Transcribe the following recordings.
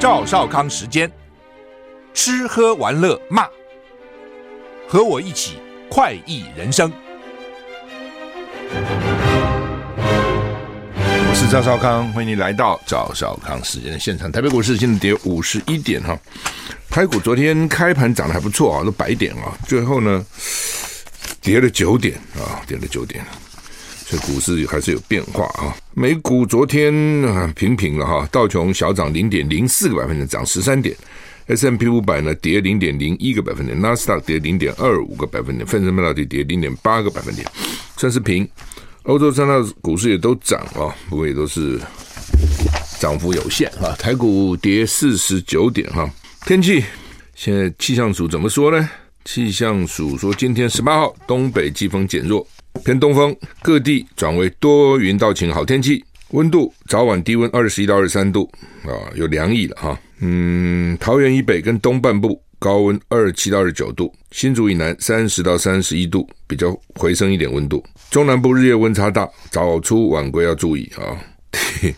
赵少康时间，吃喝玩乐骂，和我一起快意人生。我是赵少康，欢迎你来到赵少康时间的现场。台北股市现在跌五十一点哈，台股昨天开盘涨得还不错啊，都百点啊，最后呢跌了九点啊，跌了九点。这股市还是有变化啊！美股昨天啊平平了哈，道琼小涨零点零四个百分点，涨十三点；S M P 五百呢跌零点零一个百分点，纳斯达克跌零点二五个百分点，费城半导体跌零点八个百分点，算是平。欧洲三大股市也都涨啊，不过也都是涨幅有限啊。台股跌四十九点哈。天气现在气象署怎么说呢？气象署说今天十八号东北季风减弱。偏东风，各地转为多云到晴好天气，温度早晚低温二十一到二十三度啊，有凉意了哈。嗯，桃园以北跟东半部高温二十七到二十九度，新竹以南三十到三十一度，比较回升一点温度。中南部日夜温差大，早出晚归要注意啊。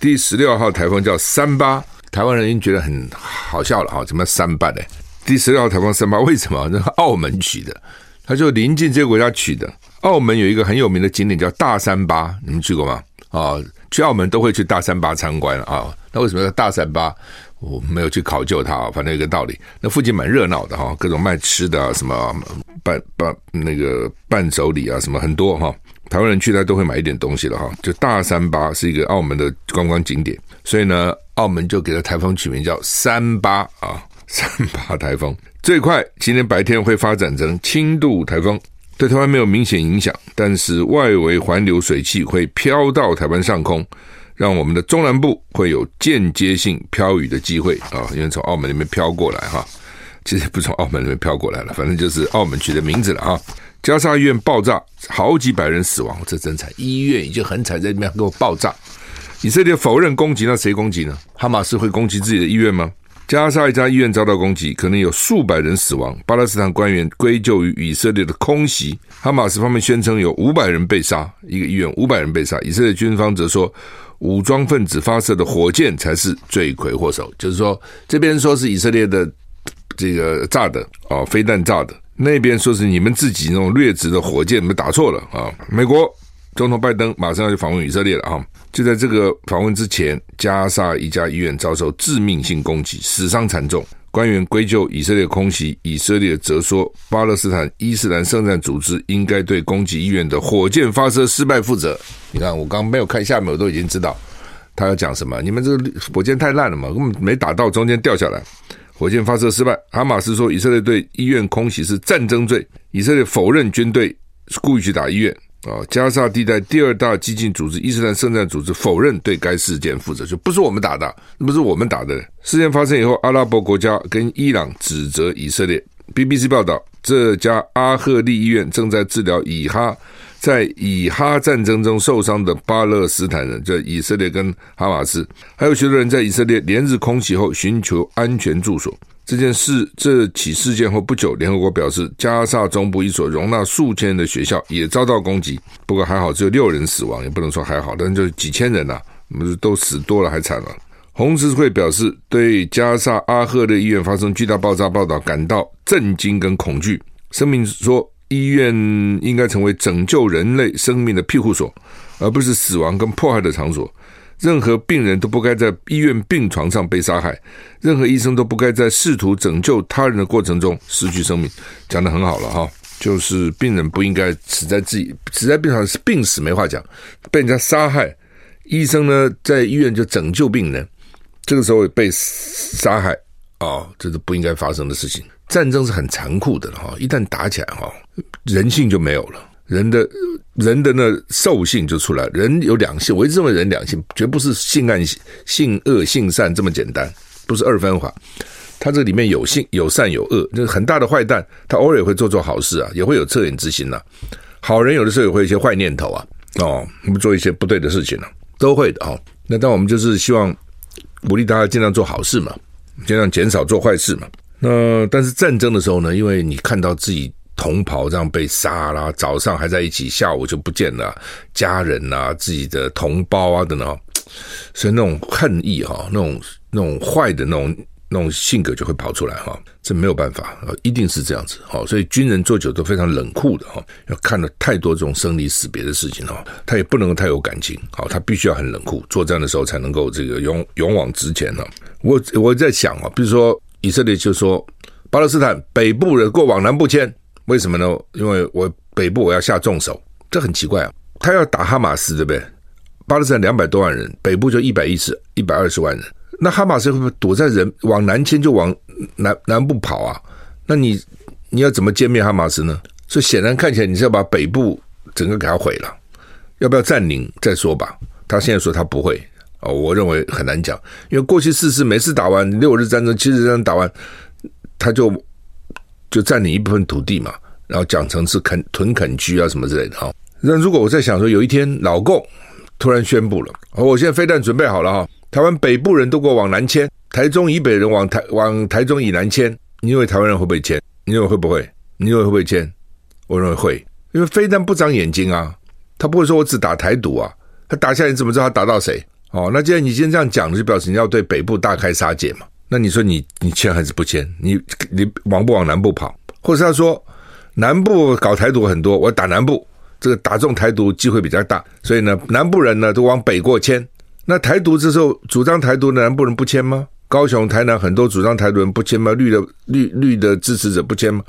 第十六号台风叫三八，台湾人已经觉得很好笑了哈，怎么三八呢？第十六号台风三八为什么？那澳门取的，它就临近这个国家取的。澳门有一个很有名的景点叫大三巴，你们去过吗？啊、去澳门都会去大三巴参观啊、那为什么叫大三巴？我没有去考究它，啊反正有个道理。那附近蛮热闹的哈、各种卖吃的啊，什么伴伴那个伴手礼啊，什么很多哈、台湾人去那都会买一点东西了哈、就大三巴是一个澳门的观光景点，所以呢，澳门就给了台风取名叫三八啊，三八台风。最快今天白天会发展成轻度台风。对台湾没有明显影响，但是外围环流水汽会飘到台湾上空，让我们的中南部会有间接性飘雨的机会啊，因为从澳门那边飘过来哈，其实不从澳门那边飘过来了，反正就是澳门取的名字了啊。加沙医院爆炸，好几百人死亡，这真惨，医院已经很惨，在里面给我爆炸。以色列否认攻击，那谁攻击呢？哈马斯会攻击自己的医院吗？加沙一家医院遭到攻击，可能有数百人死亡。巴勒斯坦官员归咎于以色列的空袭。哈马斯方面宣称有五百人被杀，一个医院五百人被杀。以色列军方则说，武装分子发射的火箭才是罪魁祸首。就是说，这边说是以色列的这个炸的啊，飞弹炸的；那边说是你们自己那种劣质的火箭，你们打错了啊。美国总统拜登马上要去访问以色列了啊。就在这个访问之前，加沙一家医院遭受致命性攻击，死伤惨重。官员归咎以色列空袭，以色列则说巴勒斯坦伊斯兰圣战组织应该对攻击医院的火箭发射失败负责。你看，我刚没有看下面，我都已经知道他要讲什么。你们这个火箭太烂了嘛，根本没打到，中间掉下来，火箭发射失败。哈马斯说以色列对医院空袭是战争罪，以色列否认军队故意去打医院。啊，加沙地带第二大激进组织伊斯兰圣战组织否认对该事件负责，就不是我们打的，那不是我们打的。事件发生以后，阿拉伯国家跟伊朗指责以色列。BBC 报道，这家阿赫利医院正在治疗以哈在以哈战争中受伤的巴勒斯坦人，就以色列跟哈马斯，还有许多人在以色列连日空袭后寻求安全住所。这件事，这起事件后不久，联合国表示，加萨中部一所容纳数千人的学校也遭到攻击。不过还好，只有六人死亡，也不能说还好，但是就几千人呐、啊，都死多了还惨了。红十字会表示，对加萨阿赫的医院发生巨大爆炸报道感到震惊跟恐惧。声明说，医院应该成为拯救人类生命的庇护所，而不是死亡跟迫害的场所。任何病人都不该在医院病床上被杀害，任何医生都不该在试图拯救他人的过程中失去生命。讲得很好了哈，就是病人不应该死在自己死在病床上是，病死没话讲，被人家杀害，医生呢在医院就拯救病人，这个时候被杀害啊，这是不应该发生的事情。战争是很残酷的哈，一旦打起来哈，人性就没有了，人的人的那兽性就出来，人有两性，我一直认为人两性绝不是性暗性恶性善这么简单，不是二分法，他这里面有性有善有恶，就是很大的坏蛋，他偶尔也会做做好事啊，也会有恻隐之心呐、好人有的时候也会有一些坏念头啊，哦，我们做一些不对的事情呢、啊，都会的哦。那但我们就是希望鼓励大家尽量做好事嘛，尽量减少做坏事嘛。那但是战争的时候呢，因为你看到自己同袍这样被杀啦，早上还在一起，下午就不见了，家人啊，自己的同胞啊等等，所以那种恨意哈，那种那种坏的那种那种性格就会跑出来哈，这没有办法，一定是这样子哈。所以军人做久都非常冷酷的哈，要看了太多这种生离死别的事情哈，他也不能够太有感情，好，他必须要很冷酷，作战的时候才能够这个勇勇往直前呢。我我在想啊，比如说。以色列就说，巴勒斯坦北部人过往南部迁，为什么呢？因为我北部我要下重手，这很奇怪啊。他要打哈马斯，对不对？巴勒斯坦两百多万人，北部就一百一十、一百二十万人，那哈马斯会不会躲在人往南迁，就往南南部跑啊？那你你要怎么歼灭哈马斯呢？所以显然看起来你是要把北部整个给他毁了，要不要占领再说吧？他现在说他不会。哦，我认为很难讲，因为过去四次每次打完六日战争、七日战争打完，他就就占领一部分土地嘛，然后讲成是垦屯垦区啊什么之类的哈。那如果我在想说，有一天老共突然宣布了，哦，我现在飞弹准备好了哈，台湾北部人都给我往南迁，台中以北人往台往台中以南迁，你认为台湾人会不会迁？你认为会不会？你认为会不会迁？我认为会，因为飞弹不长眼睛啊，他不会说我只打台独啊，他打下来你怎么知道他打到谁？哦，那既然你今天这样讲，就表示你要对北部大开杀戒嘛？那你说你你签还是不签？你你往不往南部跑？或者他说南部搞台独很多，我打南部，这个打中台独机会比较大，所以呢，南部人呢都往北过迁。那台独这时候主张台独的南部人不迁吗？高雄、台南很多主张台独人不迁吗？绿的绿绿的支持者不迁吗？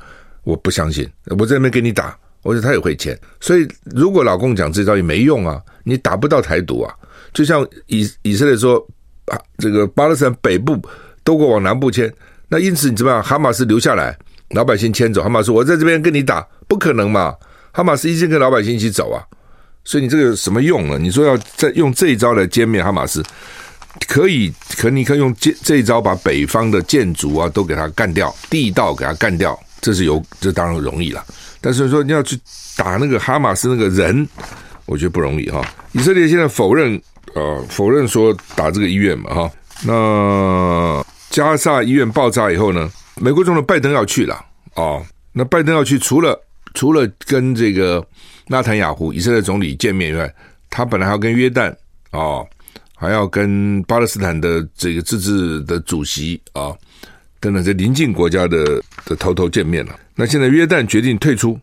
我不相信，我在那边给你打，我说他也会签。所以如果老共讲这招也没用啊，你打不到台独啊。就像以以色列说啊，这个巴勒斯坦北部都给我往南部迁，那因此你怎么样？哈马斯留下来，老百姓迁走。哈马斯我在这边跟你打，不可能嘛？哈马斯一直跟老百姓一起走啊，所以你这个有什么用呢？你说要再用这一招来歼灭哈马斯，可以，可你可以用这这一招把北方的建筑啊都给它干掉，地道给它干掉，这是有，这当然容易了。但是说你要去打那个哈马斯那个人，我觉得不容易哈。以色列现在否认。呃，否认说打这个医院嘛，哈。那加萨医院爆炸以后呢，美国总统拜登要去了，哦。那拜登要去，除了除了跟这个纳坦雅胡以色列总理见面以外，他本来还要跟约旦哦，还要跟巴勒斯坦的这个自治的主席啊、哦，等等这邻近国家的的头头见面了。那现在约旦决定退出，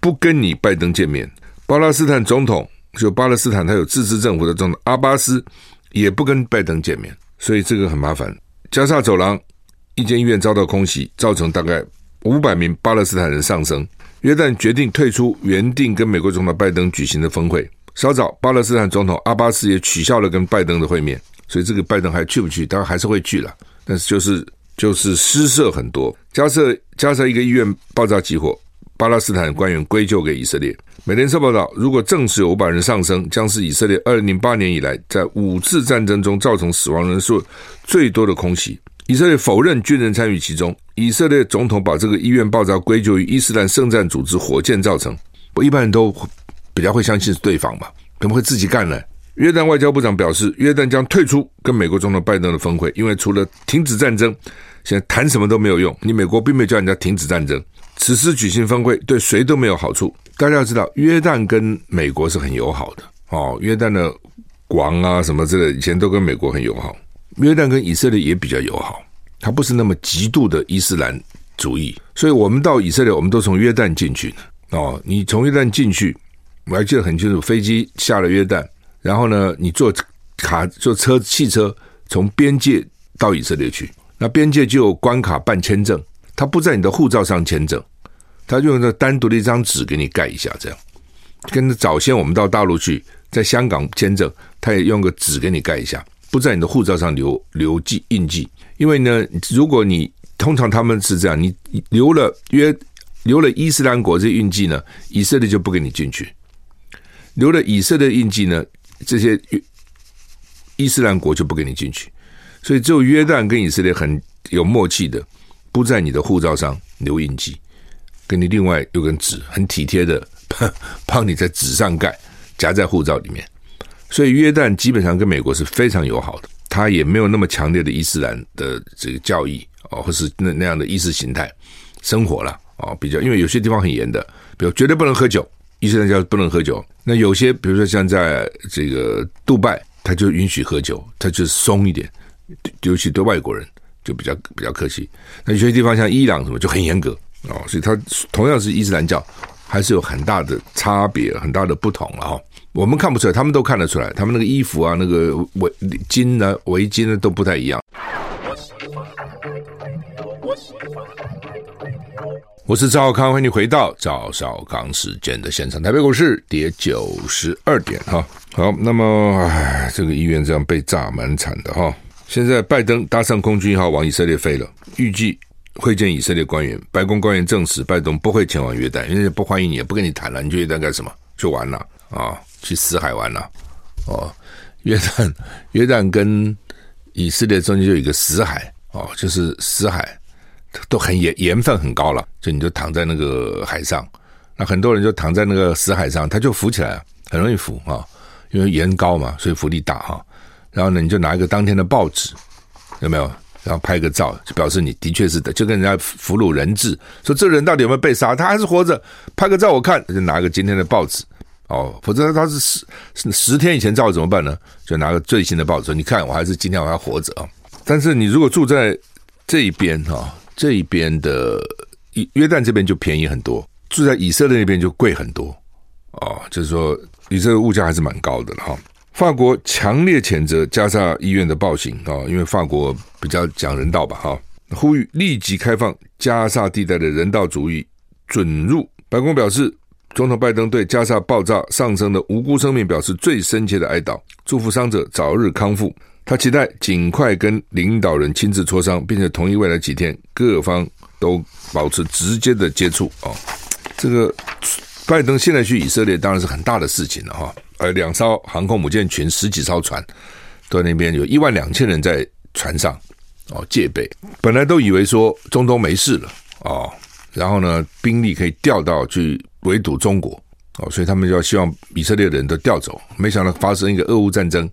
不跟你拜登见面，巴勒斯坦总统。就巴勒斯坦，他有自治政府的总统阿巴斯也不跟拜登见面，所以这个很麻烦。加萨走廊一间医院遭到空袭，造成大概五百名巴勒斯坦人丧生。约旦决定退出原定跟美国总统拜登举行的峰会。稍早，巴勒斯坦总统阿巴斯也取消了跟拜登的会面。所以这个拜登还去不去？当然还是会去了，但是就是就是失色很多。加设加设一个医院爆炸起火。巴勒斯坦官员归咎给以色列。美联社报道，如果证实有五百人丧生，将是以色列二零零八年以来在五次战争中造成死亡人数最多的空袭。以色列否认军人参与其中。以色列总统把这个医院爆炸归咎于伊斯兰圣战组织火箭造成。我一般人都比较会相信是对方嘛，怎么会自己干呢？约旦外交部长表示，约旦将退出跟美国总统拜登的峰会，因为除了停止战争，现在谈什么都没有用。你美国并没有叫人家停止战争。此时举行峰会对谁都没有好处。大家要知道，约旦跟美国是很友好的哦。约旦的王啊什么之类，以前都跟美国很友好。约旦跟以色列也比较友好，他不是那么极度的伊斯兰主义。所以我们到以色列，我们都从约旦进去的哦。你从约旦进去，我还记得很清楚，飞机下了约旦，然后呢，你坐卡坐车汽车从边界到以色列去，那边界就有关卡办签证。他不在你的护照上签证，他用这单独的一张纸给你盖一下，这样。跟早先我们到大陆去，在香港签证，他也用个纸给你盖一下，不在你的护照上留留记印记。因为呢，如果你通常他们是这样，你留了约留了伊斯兰国这印记呢，以色列就不给你进去；留了以色列印记呢，这些伊斯兰国就不给你进去。所以只有约旦跟以色列很有默契的，不在你的护照上留印记，给你另外有根纸，很体贴的 帮你在纸上盖，夹在护照里面。所以约旦基本上跟美国是非常友好的，他也没有那么强烈的伊斯兰的这个教义哦，或是那那样的意识形态生活了哦，比较因为有些地方很严的，比如绝对不能喝酒，伊斯兰教不能喝酒。那有些比如说像在这个杜拜，他就允许喝酒，他就松一点，尤其对外国人就比较比较客气。那有些地方像伊朗什么就很严格哦，所以他同样是伊斯兰教，还是有很大的差别，很大的不同了哈。我们看不出来，他们都看得出来。他们那个衣服啊，那个围巾呢、围巾呢，都不太一样。我是赵康，欢迎你回到赵少康时间的现场。台北股市跌九十二点哈。好，那么唉，这个医院这样被炸蛮惨的哈。现在拜登搭上空军一号往以色列飞了，预计会见以色列官员。白宫官员证实，拜登不会前往约旦，因为不欢迎你，也不跟你谈了。你去约旦干什么？去玩了啊？去死海玩了，哦，约旦约旦跟以色列中间就有一个死海哦，就是死海都很盐盐分很高了，就你就躺在那个海上，那很多人就躺在那个死海上，他就浮起来，很容易浮啊，因为盐高嘛，所以浮力大哈，然后呢，你就拿一个当天的报纸，有没有？然后拍个照，就表示你的确是的，就跟人家俘虏人质，说这人到底有没有被杀？他还是活着，拍个照我看，就拿个今天的报纸。哦，否则他是十十天以前照怎么办呢？就拿个最新的报纸，你看我还是今天我还活着啊。但是你如果住在这一边哈，这一边的约旦这边就便宜很多，住在以色列那边就贵很多哦。就是说，以色列物价还是蛮高的哈。法国强烈谴责加沙医院的暴行啊，因为法国比较讲人道吧哈，呼吁立即开放加沙地带的人道主义准入。白宫表示。总统拜登对加沙爆炸丧生的无辜生命表示最深切的哀悼，祝福伤者早日康复。他期待尽快跟领导人亲自磋商，并且同意未来几天各方都保持直接的接触。哦，这个拜登现在去以色列当然是很大的事情了哈。而两艘航空母舰群十几艘船在那边，有一万两千人在船上哦戒备。本来都以为说中东没事了哦，然后呢兵力可以调到去。围堵中国哦，所以他们就要希望以色列人都调走。没想到发生一个俄乌战争，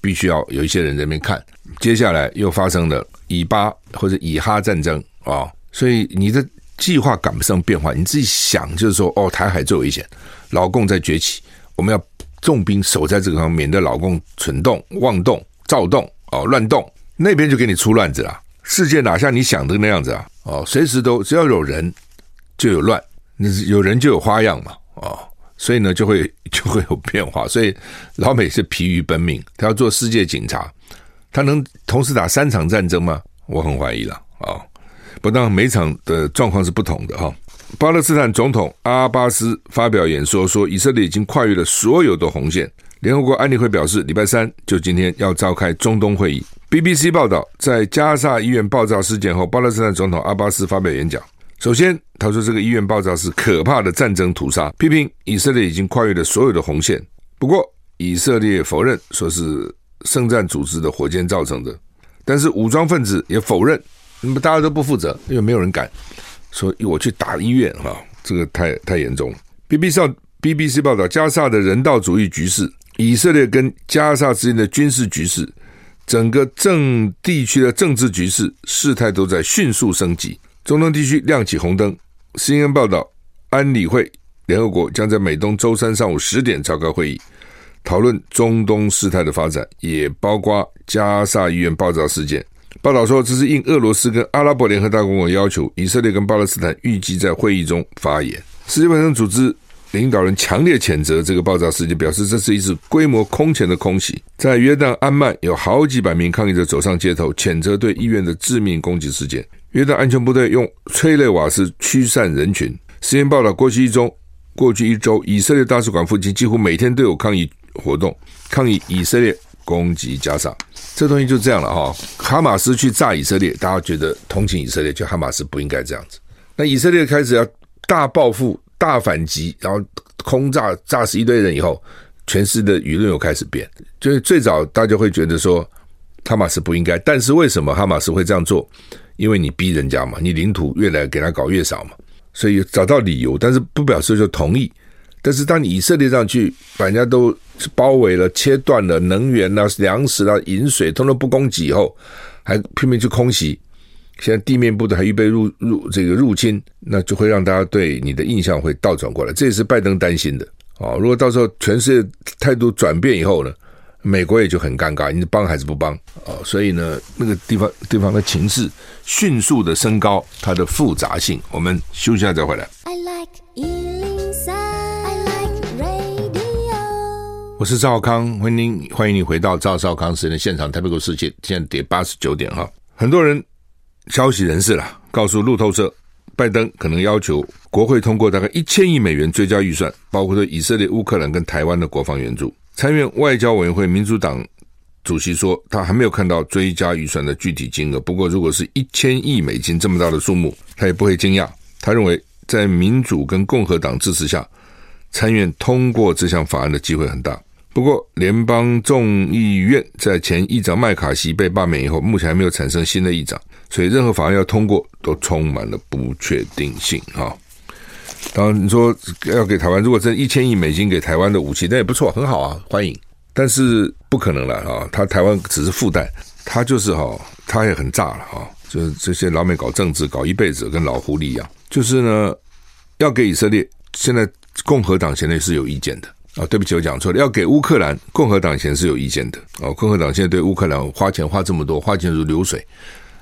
必须要有一些人在那边看。接下来又发生了以巴或者以哈战争啊、所以你的计划赶不上变化。你自己想，就是说哦，台海最危险，老共在崛起，我们要重兵守在这个地方，免得老共蠢动、妄动、躁动哦、乱动，那边就给你出乱子了。世界哪像你想的那样子啊？哦，随时都只要有人就有乱。有人就有花样嘛，哦，所以呢就会就会有变化，所以老美是疲于奔命，他要做世界警察，他能同时打三场战争吗？我很怀疑了啊、哦。不但每场的状况是不同的哈、哦。巴勒斯坦总统阿巴斯发表演说说，以色列已经跨越了所有的红线。联合国安理会表示，礼拜三就今天要召开中东会议。BBC 报道，在加萨医院爆炸事件后，巴勒斯坦总统阿巴斯发表演讲。首先，他说这个医院爆炸是可怕的战争屠杀，批评以色列已经跨越了所有的红线。不过，以色列否认说是圣战组织的火箭造成的，但是武装分子也否认。那么大家都不负责，因为没有人敢说我去打医院啊，这个太太严重了。BBC BBC 报道，加萨的人道主义局势，以色列跟加萨之间的军事局势，整个政地区的政治局势，事态都在迅速升级。中东地区亮起红灯。CNN 报道，安理会联合国将在美东周三上午十点召开会议，讨论中东事态的发展，也包括加萨医院爆炸事件。报道说，这是应俄罗斯跟阿拉伯联合大公国要求，以色列跟巴勒斯坦预计在会议中发言。世界卫生组织领导人强烈谴责这个爆炸事件，表示这是一次规模空前的空袭。在约旦安曼，有好几百名抗议者走上街头，谴责对医院的致命攻击事件。约旦安全部队用催泪瓦斯驱散人群。时间报道，过去一周，过去一周，以色列大使馆附近几乎每天都有抗议活动，抗议以色列攻击加沙，这东西就这样了哈。哈马斯去炸以色列，大家觉得同情以色列，就哈马斯不应该这样子。那以色列开始要大报复、大反击，然后空炸炸死一堆人以后，全世界的舆论又开始变。就是最早大家会觉得说哈马斯不应该，但是为什么哈马斯会这样做？因为你逼人家嘛，你领土越来给他搞越少嘛，所以找到理由，但是不表示就同意。但是当你以色列上去把人家都是包围了、切断了能源啊、粮食啊、饮水，通通不供给以后，还拼命去空袭，现在地面部队还预备入入这个入侵，那就会让大家对你的印象会倒转过来，这也是拜登担心的啊。如果到时候全世界态度转变以后呢，美国也就很尴尬，你是帮还是不帮啊？所以呢，那个地方地方的情势迅速的升高，它的复杂性。我们休息下再回来。I like 我是赵康，欢迎您欢迎你回到赵少康时间的现场。台北股市现在跌八十九点哈，很多人消息人士了，告诉路透社，拜登可能要求国会通过大概一千亿美元追加预算，包括对以色列、乌克兰跟台湾的国防援助。参院外交委员会民主党主席说，他还没有看到追加预算的具体金额。不过，如果是一千亿美金这么大的数目，他也不会惊讶。他认为，在民主跟共和党支持下，参院通过这项法案的机会很大。不过，联邦众议院在前议长麦卡锡被罢免以后，目前还没有产生新的议长，所以任何法案要通过都充满了不确定性啊。当然，你说要给台湾，如果这一千亿美金给台湾的武器，那也不错，很好啊，欢迎。但是不可能了啊，他台湾只是附带，他就是哈，他也很炸了哈，就是这些老美搞政治搞一辈子，跟老狐狸一样，就是呢，要给以色列，现在共和党现在是有意见的。啊、哦，对不起，我讲错了。要给乌克兰，共和党现在是有意见的。哦，共和党现在对乌克兰花钱花这么多，花钱如流水，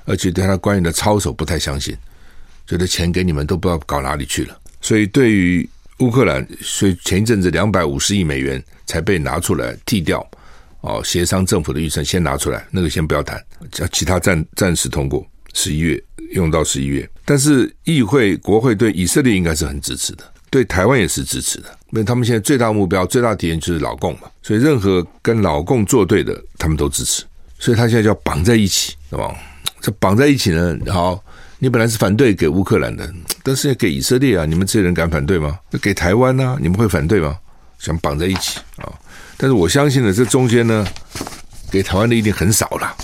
而且对他官员的操守不太相信，觉得钱给你们都不知道搞哪里去了。所以对于乌克兰，所以前一阵子两百五十亿美元才被拿出来替掉。哦，协商政府的预算先拿出来，那个先不要谈，叫其他暂暂时通过，十一月用到十一月。但是议会国会对以色列应该是很支持的。对台湾也是支持的，因为他们现在最大目标、最大敌人就是老共嘛，所以任何跟老共作对的，他们都支持。所以他现在就要绑在一起，对吧？这绑在一起呢，好，你本来是反对给乌克兰的，但是要给以色列啊，你们这些人敢反对吗？给台湾呢、你们会反对吗？想绑在一起啊？但是我相信呢，这中间呢，给台湾的一定很少了，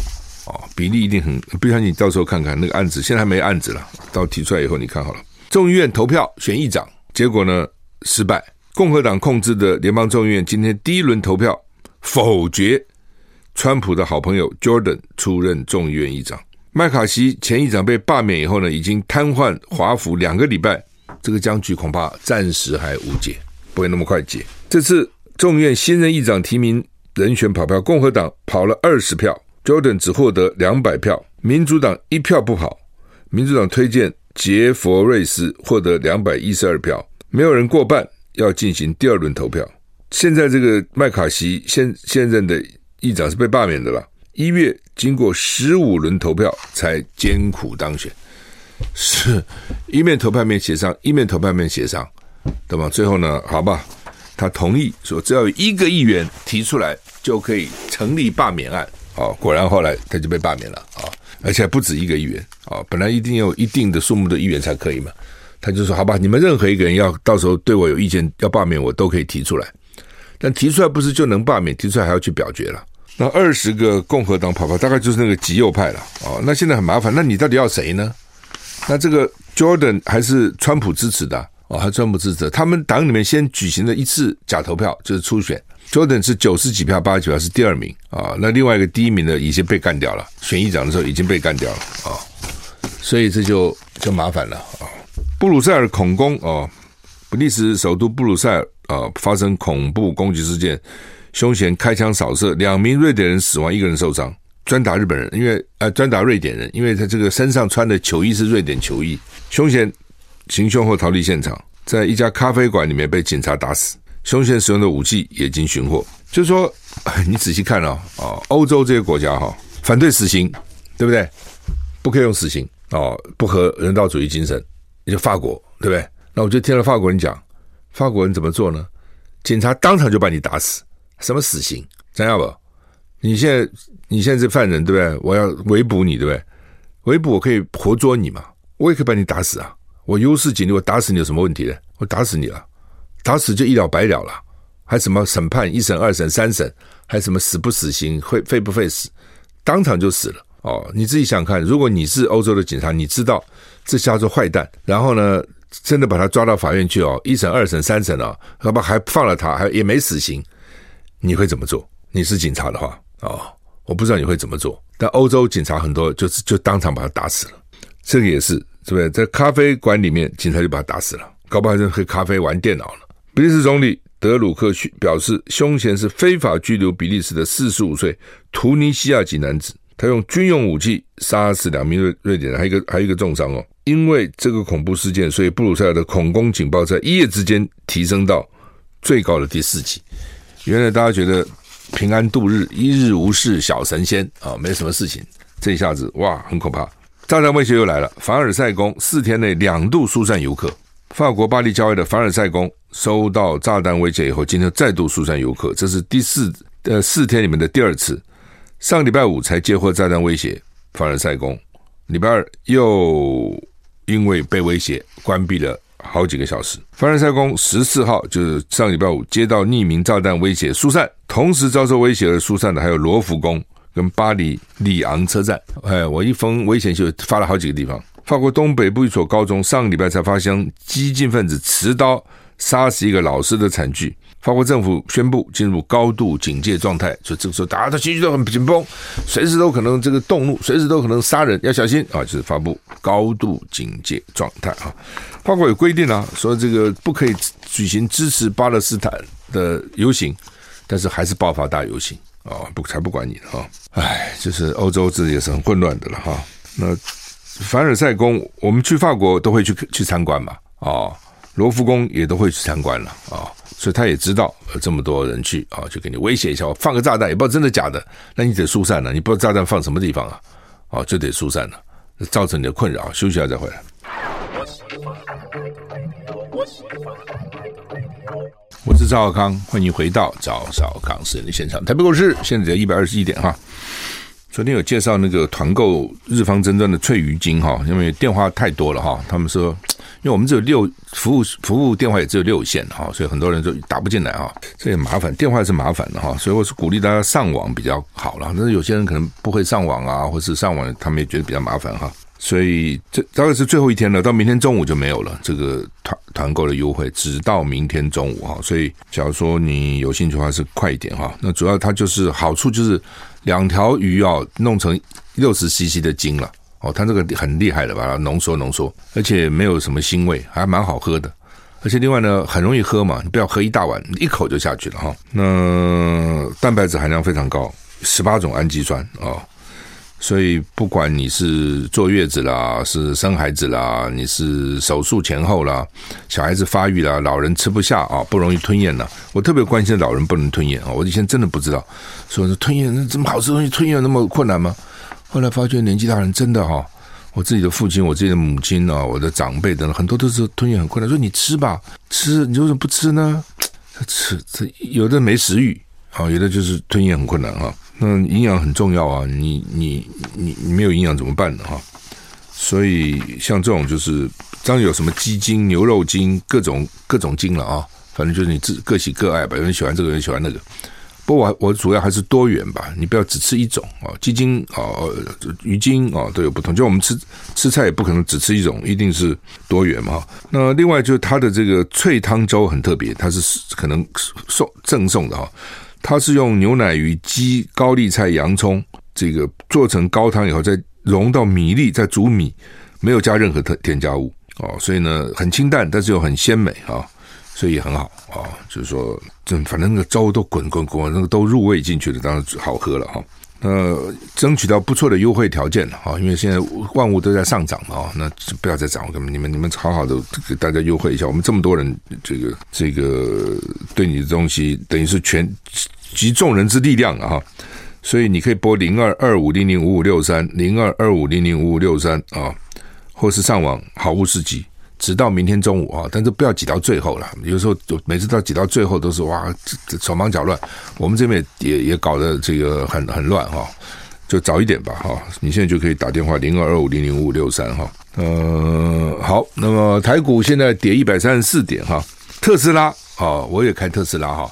哦，比例一定很。不相信你到时候看看那个案子，现在还没案子了，到提出来以后你看好了，众议院投票选议长。结果呢，失败。共和党控制的联邦众议院今天第一轮投票否决川普的好朋友 Jordan 出任众议院议长。麦卡锡前议长被罢免以后呢，已经瘫痪华府两个礼拜，这个僵局恐怕暂时还无解，不会那么快解。这次众议院新任议长提名人选跑票，共和党跑了二十票，Jordan 只获得两百票，民主党一票不跑，民主党推荐。杰佛瑞斯获得两百一十二票，没有人过半，要进行第二轮投票。现在这个麦卡锡现现任的议长是被罢免的了。一月经过十五轮投票才艰苦当选，是一面投票面协商，一面投票面协商，对吗？最后呢，好吧，他同意说，只要有一个议员提出来，就可以成立罢免案。哦，果然后来他就被罢免了啊。而且不止一个议员啊，本来一定要有一定的数目的议员才可以嘛。他就说：“好吧，你们任何一个人要到时候对我有意见要罢免我都可以提出来，但提出来不是就能罢免，提出来还要去表决了。那二十个共和党跑跑，大概就是那个极右派了啊。那现在很麻烦，那你到底要谁呢？那这个 Jordan 还是川普支持的哦，还川普支持？他们党里面先举行了一次假投票，就是初选。” Jordan 是九十几票，八十几票是第二名啊。那另外一个第一名呢，已经被干掉了。选议长的时候已经被干掉了啊，所以这就就麻烦了啊。布鲁塞尔恐攻啊，比利时首都布鲁塞尔啊发生恐怖攻击事件，凶嫌开枪扫射，两名瑞典人死亡，一个人受伤，专打日本人，因为呃专打瑞典人，因为他这个身上穿的球衣是瑞典球衣。凶嫌行凶后逃离现场，在一家咖啡馆里面被警察打死。凶嫌使用的武器也经寻获，就是说，你仔细看哦，啊，欧洲这些国家哈，反对死刑，对不对？不可以用死刑哦，不合人道主义精神。你就法国，对不对？那我就听了法国人讲，法国人怎么做呢？警察当场就把你打死，什么死刑？这样不？你现在你现在是犯人，对不对？我要围捕你，对不对？围捕我可以活捉你嘛？我也可以把你打死啊！我优势警力，我打死你有什么问题呢？我打死你了，打死就一了百了了，还什么审判一审、二审、三审，还什么死不死刑，会废不废死，当场就死了哦！你自己想看，如果你是欧洲的警察，你知道这叫做坏蛋，然后呢，真的把他抓到法院去哦，一审、二审、三审啊，好吧，还放了他，还也没死刑，你会怎么做？你是警察的话、哦，我不知道你会怎么做。但欧洲警察很多就是就当场把他打死了，这个也是，是不是？在咖啡馆里面，警察就把他打死了，搞不好就喝咖啡玩电脑了。比利时总理德鲁克表示，凶嫌是非法拘留比利时的四十五岁突尼西亚籍男子，他用军用武器杀死两名瑞瑞典人，还有一个还有一个重伤哦。因为这个恐怖事件，所以布鲁塞尔的恐攻警报在一夜之间提升到最高的第四级。原来大家觉得。平安度日，一日无事，小神仙啊，没什么事情。这一下子哇，很可怕！炸弹威胁又来了。凡尔赛宫四天内两度疏散游客。法国巴黎郊外的凡尔赛宫收到炸弹威胁以后，今天再度疏散游客，这是第四呃四天里面的第二次。上礼拜五才接获炸弹威胁，凡尔赛宫礼拜二又因为被威胁关闭了。好几个小时，凡尔赛宫十四号就是上礼拜五接到匿名炸弹威胁疏散，同时遭受威胁而疏散的还有罗浮宫跟巴黎里昂车站。哎，我一封危险信发了好几个地方。法国东北部一所高中上个礼拜才发生激进分子持刀杀死一个老师的惨剧。法国政府宣布进入高度警戒状态，就这个时候大家的情绪都很紧绷，随时都可能这个动怒，随时都可能杀人，要小心啊！就是发布高度警戒状态啊。法国有规定啊，说这个不可以举行支持巴勒斯坦的游行，但是还是爆发大游行啊，不才不管你哈！哎，就是欧洲这也是很混乱的了哈。那凡尔赛宫，我们去法国都会去去参观嘛啊，罗浮宫也都会去参观了啊。所以他也知道有这么多人去啊，就给你威胁一下，我放个炸弹也不知道真的假的，那你得疏散了。你不知道炸弹放什么地方啊？啊，就得疏散了，造成你的困扰。休息一下再回来。我是赵少康，欢迎回到赵少康私人的现场。台北股市现在只要一百二十一点哈。昨天有介绍那个团购日方真传的翠鱼精哈，因为电话太多了哈，他们说。因为我们只有六服务服务电话也只有六线哈，所以很多人就打不进来哈，这也麻烦，电话是麻烦的哈，所以我是鼓励大家上网比较好了。但是有些人可能不会上网啊，或是上网他们也觉得比较麻烦哈，所以这大概是最后一天了，到明天中午就没有了。这个团团购的优惠直到明天中午哈，所以假如说你有兴趣的话，是快一点哈。那主要它就是好处就是两条鱼啊弄成六十 CC 的金了。哦，它这个很厉害的，把它浓缩浓缩，而且没有什么腥味，还蛮好喝的。而且另外呢，很容易喝嘛，你不要喝一大碗，一口就下去了哈。那蛋白质含量非常高，十八种氨基酸啊、哦，所以不管你是坐月子啦，是生孩子啦，你是手术前后啦，小孩子发育啦，老人吃不下啊、不容易吞咽了。我特别关心老人不能吞咽啊，我以前真的不知道，说吞咽怎么好吃东西，吞咽有那么困难吗？后来发觉年纪大人真的哈，我自己的父亲、我自己的母亲啊，我的长辈等等，很多都是吞咽很困难。说你吃吧，吃，你为什么不吃呢？他吃，这有的没食欲啊，有的就是吞咽很困难哈。那营养很重要啊，你你你你没有营养怎么办呢哈？所以像这种就是，当然有什么鸡精、牛肉精，各种各种精了啊，反正就是你自各喜各爱吧，有人喜欢这个，有人喜欢那个。不我我主要还是多元吧，你不要只吃一种啊，鸡精啊、鱼精啊都有不同。就我们吃吃菜也不可能只吃一种，一定是多元嘛。那另外就是它的这个脆汤粥很特别，它是可能送赠送的哈。它是用牛奶、鱼、鸡、高丽菜、洋葱这个做成高汤以后，再融到米粒，再煮米，没有加任何添添加物哦，所以呢很清淡，但是又很鲜美啊。所以也很好啊，就是说，这反正那个粥都滚滚滚，那个都入味进去了，当然好喝了哈。那争取到不错的优惠条件了哈，因为现在万物都在上涨嘛，那就不要再涨，我们你们你们好好的给大家优惠一下。我们这么多人，这个这个对你的东西，等于是全集众人之力量啊哈。所以你可以拨零二二五零零五五六三零二二五零零五五六三啊，或是上网好物市集。直到明天中午啊，但是不要挤到最后了。有时候就每次到挤到最后都是哇，手忙脚乱。我们这边也也搞得这个很很乱哈，就早一点吧哈。你现在就可以打电话零二二五零零五五六三哈。呃，好，那么台股现在跌一百三十四点哈。特斯拉啊，我也开特斯拉哈。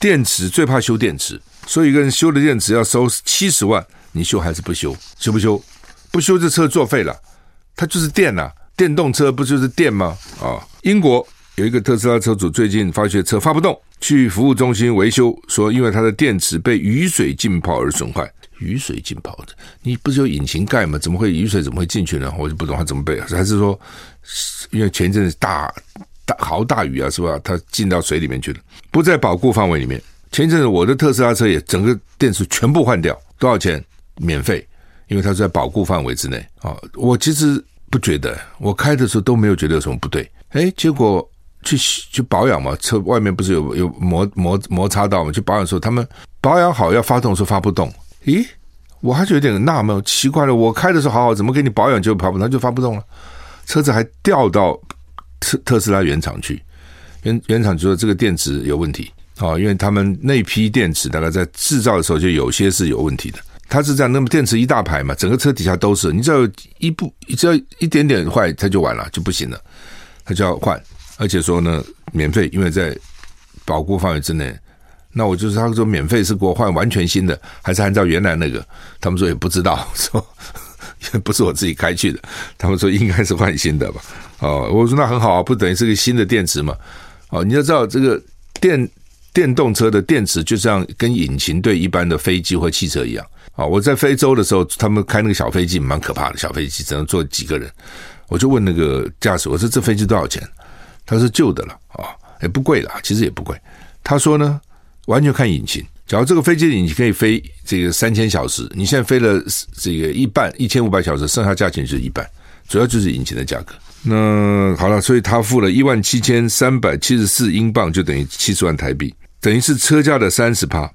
电池最怕修电池，所以一个人修的电池要收七十万，你修还是不修？修不修？不修这车作废了，它就是电呐、啊。电动车不就是电吗？啊，英国有一个特斯拉车主最近发觉车发不动，去服务中心维修，说因为他的电池被雨水浸泡而损坏。雨水浸泡的，你不是有引擎盖吗？怎么会雨水怎么会进去呢？我就不懂他怎么背，还是说因为前一阵子大大豪大雨啊，是吧？它进到水里面去了，不在保固范围里面。前一阵子我的特斯拉车也整个电池全部换掉，多少钱？免费，因为它是在保固范围之内啊。我其实。不觉得，我开的时候都没有觉得有什么不对。哎，结果去去保养嘛，车外面不是有有摩摩摩擦到嘛？去保养的时候，他们保养好要发动的时候发不动。咦，我还是有点纳闷，奇怪了。我开的时候好好，怎么给你保养就跑不动，它就发不动了？车子还调到特特斯拉原厂去，原原厂就说这个电池有问题啊，因为他们那批电池大概在制造的时候就有些是有问题的。它是这样，那么电池一大排嘛，整个车底下都是，你只要一部，只要一点点坏，它就完了，就不行了，它就要换，而且说呢，免费，因为在保护范围之内。那我就是他说免费是给我换完全新的，还是按照原来那个？他们说也不知道，说也不是我自己开去的，他们说应该是换新的吧？哦，我说那很好啊，不等于是个新的电池嘛？哦，你要知道这个电电动车的电池就像跟引擎对一般的飞机或汽车一样。啊，我在非洲的时候，他们开那个小飞机蛮可怕的，小飞机只能坐几个人。我就问那个驾驶，我说这飞机多少钱？他说旧的了啊，也不贵了，其实也不贵。他说呢，完全看引擎。假如这个飞机的引擎可以飞这个三千小时，你现在飞了这个一半一千五百小时，剩下价钱就是一半，主要就是引擎的价格。那好了，所以他付了一万七千三百七十四英镑，就等于七十万台币，等于是车价的三十趴。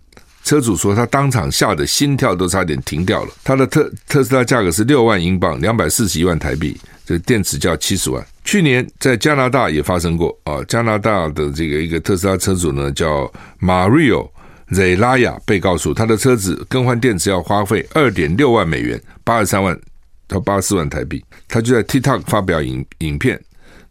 车主说，他当场吓得心跳都差点停掉了。他的特特斯拉价格是六万英镑，两百四十一万台币，这电池就要七十万。去年在加拿大也发生过啊，加拿大的这个一个特斯拉车主呢，叫 Mario Zelaya，被告诉他的车子更换电池要花费二点六万美元，八十三万到八十四万台币。他就在 TikTok 发表影影片，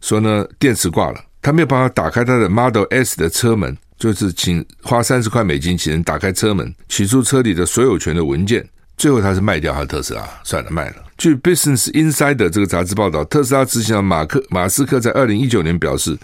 说呢，电池挂了，他没有办法打开他的 Model S 的车门。就是请花三十块美金，请人打开车门，取出车里的所有权的文件。最后他是卖掉他的特斯拉，算了，卖了。据 Business Insider 这个杂志报道，特斯拉执行长马克马斯克在二零一九年表示，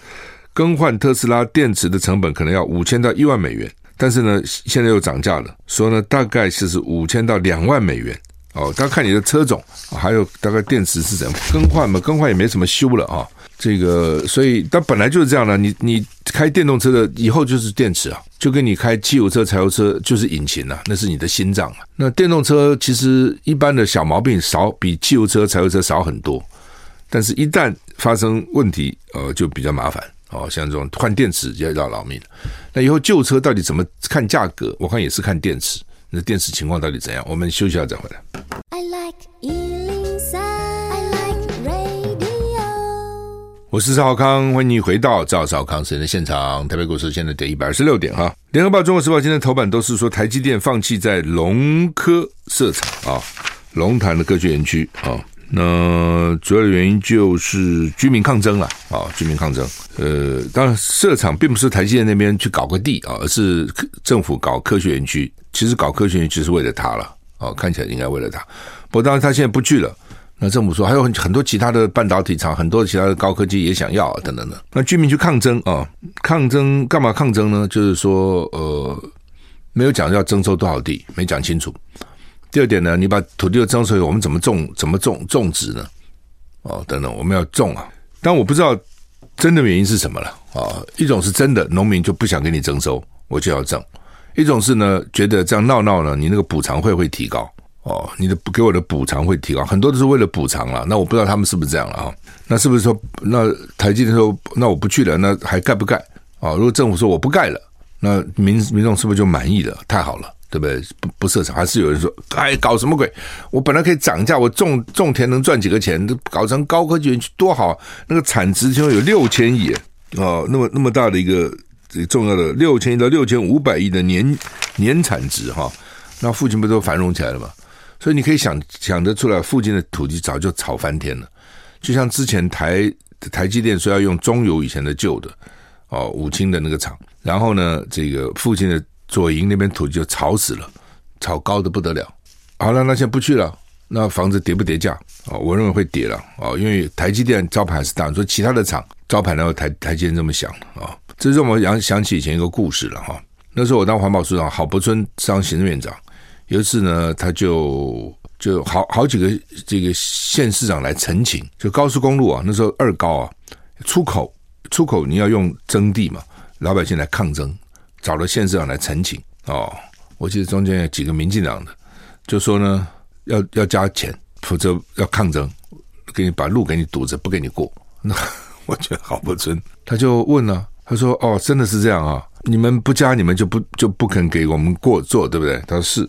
更换特斯拉电池的成本可能要五千到一万美元，但是呢，现在又涨价了，说呢，大概是五千到两万美元。哦，大家看你的车种，还有大概电池是怎么更换嘛？更换也没什么修了啊。这个，所以但本来就是这样的。你你开电动车的以后就是电池啊，就跟你开汽油车、柴油车就是引擎啊，那是你的心脏啊。那电动车其实一般的小毛病少，比汽油车、柴油车少很多。但是，一旦发生问题，呃，就比较麻烦哦。像这种换电池就要老命了。那以后旧车到底怎么看价格？我看也是看电池，那电池情况到底怎样？我们休息一下再回来。I like 我是赵少康，欢迎你回到赵少康时间的现场。台北股市现在跌一百二十六点哈。联合报、中国时报今天头版都是说台积电放弃在龙科设厂啊，龙潭的科学园区啊。那主要的原因就是居民抗争了啊，居民抗争。呃，当然设厂并不是台积电那边去搞个地啊，而是政府搞科学园区。其实搞科学园区是为了他了啊，看起来应该为了他。不过当然他现在不去了。那政府说还有很很多其他的半导体厂，很多其他的高科技也想要啊，等等的。那居民去抗争啊，抗争干嘛抗争呢？就是说呃，没有讲要征收多少地，没讲清楚。第二点呢，你把土地的征收，我们怎么种？怎么种种植呢？哦，等等，我们要种啊。但我不知道真的原因是什么了啊。一种是真的，农民就不想给你征收，我就要种；一种是呢，觉得这样闹闹呢，你那个补偿会会提高。哦，你的给我的补偿会提高，很多都是为了补偿了。那我不知道他们是不是这样了啊？那是不是说，那台积电说，那我不去了，那还盖不盖？啊，如果政府说我不盖了，那民民众是不是就满意了？太好了，对不对？不不设厂，还是有人说，哎，搞什么鬼？我本来可以涨价，我种种田能赚几个钱？搞成高科技园区多好，那个产值就有六千亿哦，那么那么大的一个重要的六千亿到六千五百亿的年年产值哈、那附近不都繁荣起来了吗？所以你可以想想得出来，附近的土地早就炒翻天了。就像之前台台积电说要用中油以前的旧的哦武清的那个厂，然后呢，这个附近的。左营那边土地就炒死了，炒高的不得了。好了，那先不去了。那房子跌不跌价？哦，我认为会跌了。哦，因为台积电招牌是大。说其他的厂招牌，然后台台积电这么想啊？这让我想想起以前一个故事了哈。那时候我当环保署长，郝柏村当行政院长。有一次呢，他就就好好几个这个县市长来陈情，就高速公路啊，那时候二高啊，出口出口你要用征地嘛，老百姓来抗争。找了县市长来陈情哦，我记得中间有几个民进党的，就说呢要要加钱，否则要抗争，给你把路给你堵着，不给你过。那 我觉得郝柏村，他就问了、他说：“哦，真的是这样啊？你们不加，你们就不就不肯给我们过做，对不对？”他说：“是，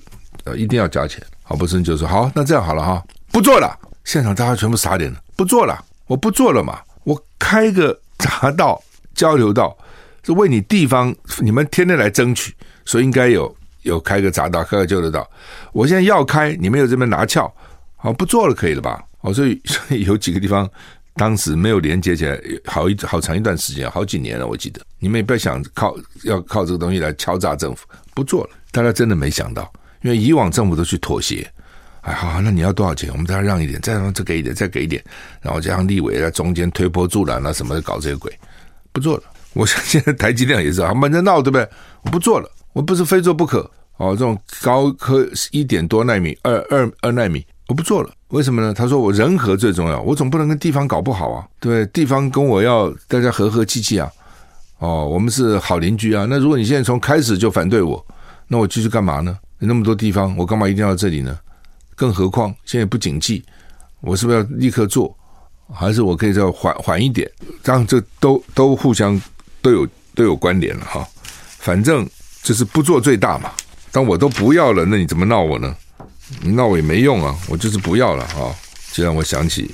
一定要加钱。”郝柏村就说：“好，那这样好了哈，不做了。”现场大家全部傻脸了，不做了，我不做了嘛，我开个匝道交流道。是为你地方，你们天天来争取，所以应该有有开个匝道，开个交流道。我现在要开，你们有这边拿翘，好不做了，可以了吧？哦，所以 所以有几个地方当时没有连接起来，好一好长一段时间，好几年了，我记得。你们也不要想靠要靠这个东西来敲诈政府，不做了。大家真的没想到，因为以往政府都去妥协。哎，好，那你要多少钱？我们再让一点，再让再给一点，再给一点，然后加上立委在中间推波助澜啊，什么的搞这个鬼，不做了。我想现在台积电也是啊，闷着闹对不对？我不做了，我不是非做不可哦。这种高科一点多纳米、二二二纳米，我不做了。为什么呢？他说我人和最重要，我总不能跟地方搞不好啊，对，地方跟我要大家和和气气啊。哦，我们是好邻居啊。那如果你现在从开始就反对我，那我继续干嘛呢？那么多地方，我干嘛一定要这里呢？更何况现在不景气，我是不是要立刻做？还是我可以再缓缓一点？这样这都都互相。都有都有关联了哈，反正就是不做最大嘛。当我都不要了，那你怎么闹我呢？你闹我也没用啊，我就是不要了哈。就让我想起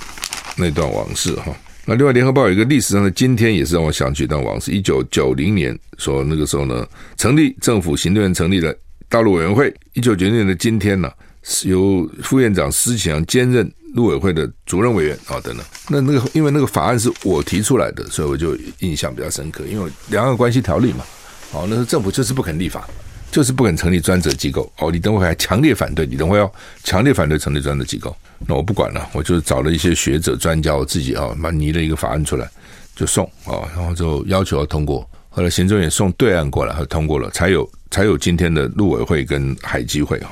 那段往事哈。那另外，《联合报》有一个历史上的今天，也是让我想起一段往事。一九九零年说那个时候呢，成立政府行政院成立了道路委员会。一九九零年的今天呢，是由副院长施启扬兼任。陆委会的主任委员啊，等等，那那个因为那个法案是我提出来的，所以我就印象比较深刻。因为两岸关系条例嘛，哦，那个政府就是不肯立法，就是不肯成立专责机构。哦，李登辉还强烈反对，李登辉要强烈反对成立专责机构。那我不管了，我就找了一些学者专家，我自己啊，蛮拟了一个法案出来，就送啊，然后就要求要通过。后来行政院送对案过来，和通过了，才有才有今天的陆委会跟海基会啊。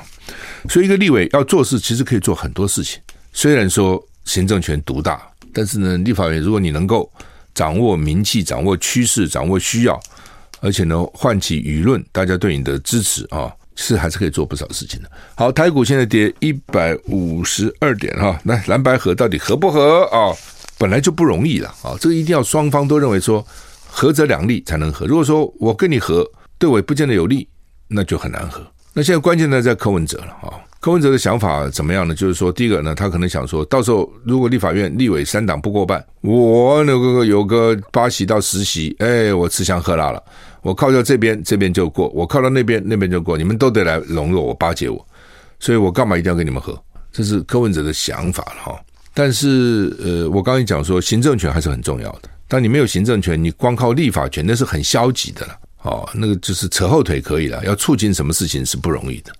所以一个立委要做事，其实可以做很多事情。虽然说行政权独大，但是呢，立法院如果你能够掌握民气、掌握趋势、掌握需要，而且呢，唤起舆论，大家对你的支持啊，是还是可以做不少事情的。好，台股现在跌一百五十二点哈，那蓝白合到底合不合啊？本来就不容易了啊，这个一定要双方都认为说合则两利才能合。如果说我跟你合，对我也不见得有利，那就很难合。那现在关键呢在柯文哲了啊。柯文哲的想法怎么样呢？就是说，第一个呢，他可能想说，到时候如果立法院立委三党不过半，我那个有个八席到十席，哎，我吃香喝辣了。我靠到这边，这边就过；我靠到那边，那边就过。你们都得来笼络我、巴结我，所以我干嘛一定要跟你们合？这是柯文哲的想法了哈。但是，呃，我刚才讲说，行政权还是很重要的。当你没有行政权，你光靠立法权，那是很消极的了。哦，那个就是扯后腿可以了，要促进什么事情是不容易的。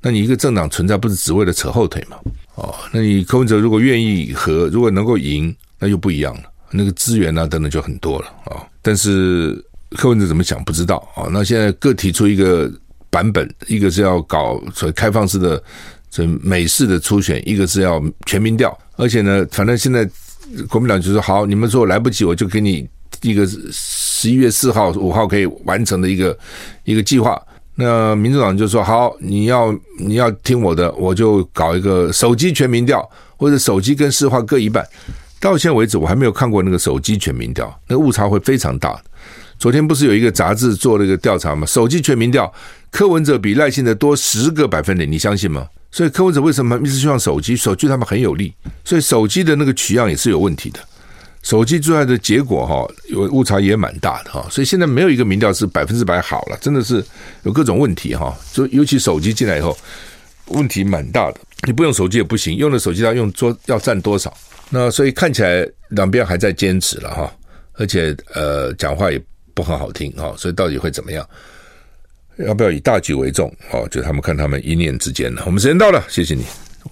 那你一个政党存在不是只为了扯后腿吗？哦，那你柯文哲如果愿意和，如果能够赢，那就不一样了。那个资源啊等等就很多了啊、但是柯文哲怎么想不知道啊、那现在各提出一个版本，一个是要搞所谓开放式的这美式的初选，一个是要全民调。而且呢，反正现在国民党就说好，你们说来不及，我就给你一个十一月四号、五号可以完成的一个一个计划。那民主党就说好，你要你要听我的，我就搞一个手机全民调，或者手机跟市话各一半。到现在为止，我还没有看过那个手机全民调，那个误差会非常大。昨天不是有一个杂志做了一个调查吗？手机全民调，柯文哲比赖清德多十个百分点，你相信吗？所以柯文哲为什么一直希望手机？手机他们很有利，所以手机的那个取样也是有问题的。手机出来的结果哈，有误差也蛮大的哈。所以现在没有一个民调是百分之百好了，真的是有各种问题哈。就尤其手机进来以后，问题蛮大的。你不用手机也不行，用了手机要用多要占多少？那所以看起来两边还在坚持了哈，而且呃讲话也。不很好听哈，所以到底会怎么样？要不要以大局为重？哦，就他们看他们一念之间了。我们时间到了，谢谢你。